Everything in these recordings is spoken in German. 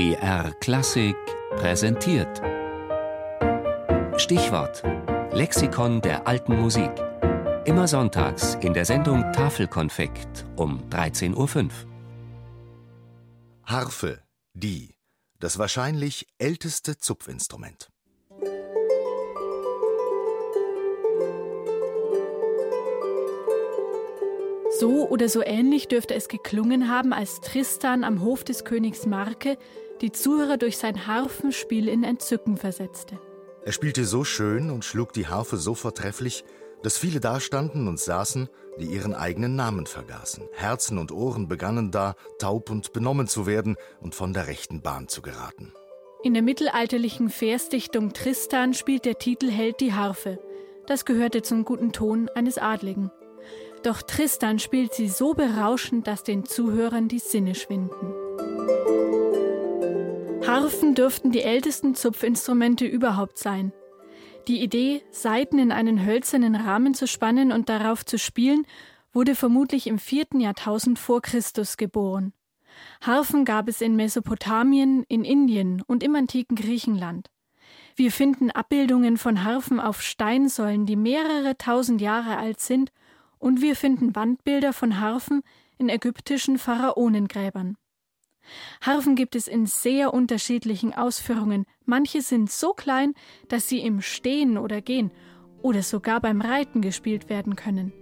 BR Klassik präsentiert. Stichwort: Lexikon der alten Musik. Immer sonntags in der Sendung Tafelkonfekt um 13.05 Uhr. Harfe, die, das wahrscheinlich älteste Zupfinstrument. So oder so ähnlich dürfte es geklungen haben, als Tristan am Hof des Königs Marke die Zuhörer durch sein Harfenspiel in Entzücken versetzte. Er spielte so schön und schlug die Harfe so vortrefflich, dass viele dastanden und saßen, die ihren eigenen Namen vergaßen. Herzen und Ohren begannen da, taub und benommen zu werden und von der rechten Bahn zu geraten. In der mittelalterlichen Versdichtung Tristan spielt der Titelheld die Harfe. Das gehörte zum guten Ton eines Adligen. Doch Tristan spielt sie so berauschend, dass den Zuhörern die Sinne schwinden. Harfen dürften die ältesten Zupfinstrumente überhaupt sein. Die Idee, Saiten in einen hölzernen Rahmen zu spannen und darauf zu spielen, wurde vermutlich im vierten Jahrtausend vor Christus geboren. Harfen gab es in Mesopotamien, in Indien und im antiken Griechenland. Wir finden Abbildungen von Harfen auf Steinsäulen, die mehrere tausend Jahre alt sind und wir finden Wandbilder von Harfen in ägyptischen Pharaonengräbern. Harfen gibt es in sehr unterschiedlichen Ausführungen. Manche sind so klein, dass sie im Stehen oder Gehen oder sogar beim Reiten gespielt werden können.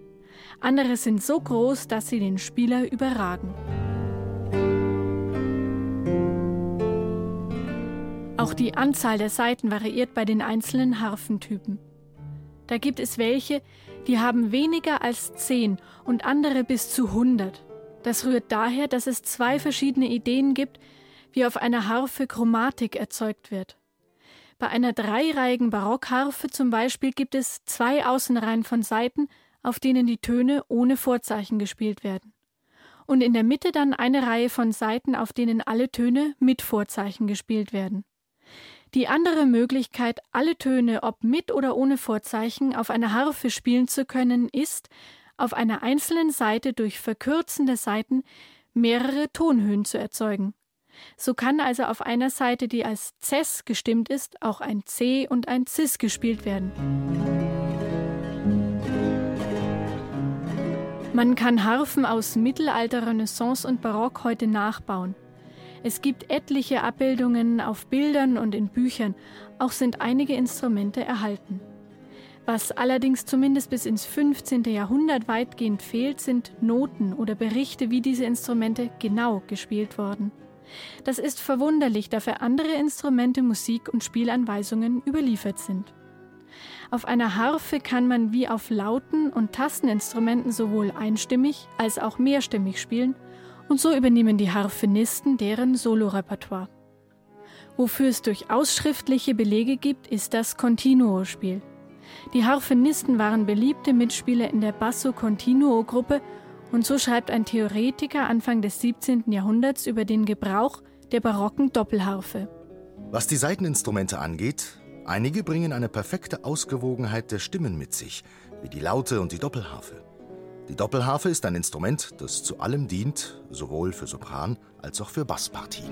Andere sind so groß, dass sie den Spieler überragen. Auch die Anzahl der Saiten variiert bei den einzelnen Harfentypen. Da gibt es welche, die haben weniger als 10 und andere bis zu 100. Das rührt daher, dass es zwei verschiedene Ideen gibt, wie auf einer Harfe Chromatik erzeugt wird. Bei einer dreireihigen Barockharfe zum Beispiel gibt es zwei Außenreihen von Saiten, auf denen die Töne ohne Vorzeichen gespielt werden. Und in der Mitte dann eine Reihe von Saiten, auf denen alle Töne mit Vorzeichen gespielt werden. Die andere Möglichkeit, alle Töne, ob mit oder ohne Vorzeichen, auf einer Harfe spielen zu können, ist, auf einer einzelnen Seite durch verkürzende Saiten mehrere Tonhöhen zu erzeugen. So kann also auf einer Seite, die als Cess gestimmt ist, auch ein C und ein Cis gespielt werden. Man kann Harfen aus Mittelalter, Renaissance und Barock heute nachbauen. Es gibt etliche Abbildungen auf Bildern und in Büchern, auch sind einige Instrumente erhalten. Was allerdings zumindest bis ins 15. Jahrhundert weitgehend fehlt, sind Noten oder Berichte, wie diese Instrumente genau gespielt wurden. Das ist verwunderlich, da für andere Instrumente Musik- und Spielanweisungen überliefert sind. Auf einer Harfe kann man wie auf Lauten- und Tasteninstrumenten sowohl einstimmig als auch mehrstimmig spielen und so übernehmen die Harfenisten deren Solorepertoire. Wofür es durchaus schriftliche Belege gibt, ist das Continuo-Spiel. Die Harfenisten waren beliebte Mitspieler in der Basso Continuo Gruppe und so schreibt ein Theoretiker Anfang des 17. Jahrhunderts über den Gebrauch der barocken Doppelharfe. Was die Saiteninstrumente angeht, einige bringen eine perfekte Ausgewogenheit der Stimmen mit sich, wie die Laute und die Doppelharfe. Die Doppelharfe ist ein Instrument, das zu allem dient, sowohl für Sopran als auch für Basspartien.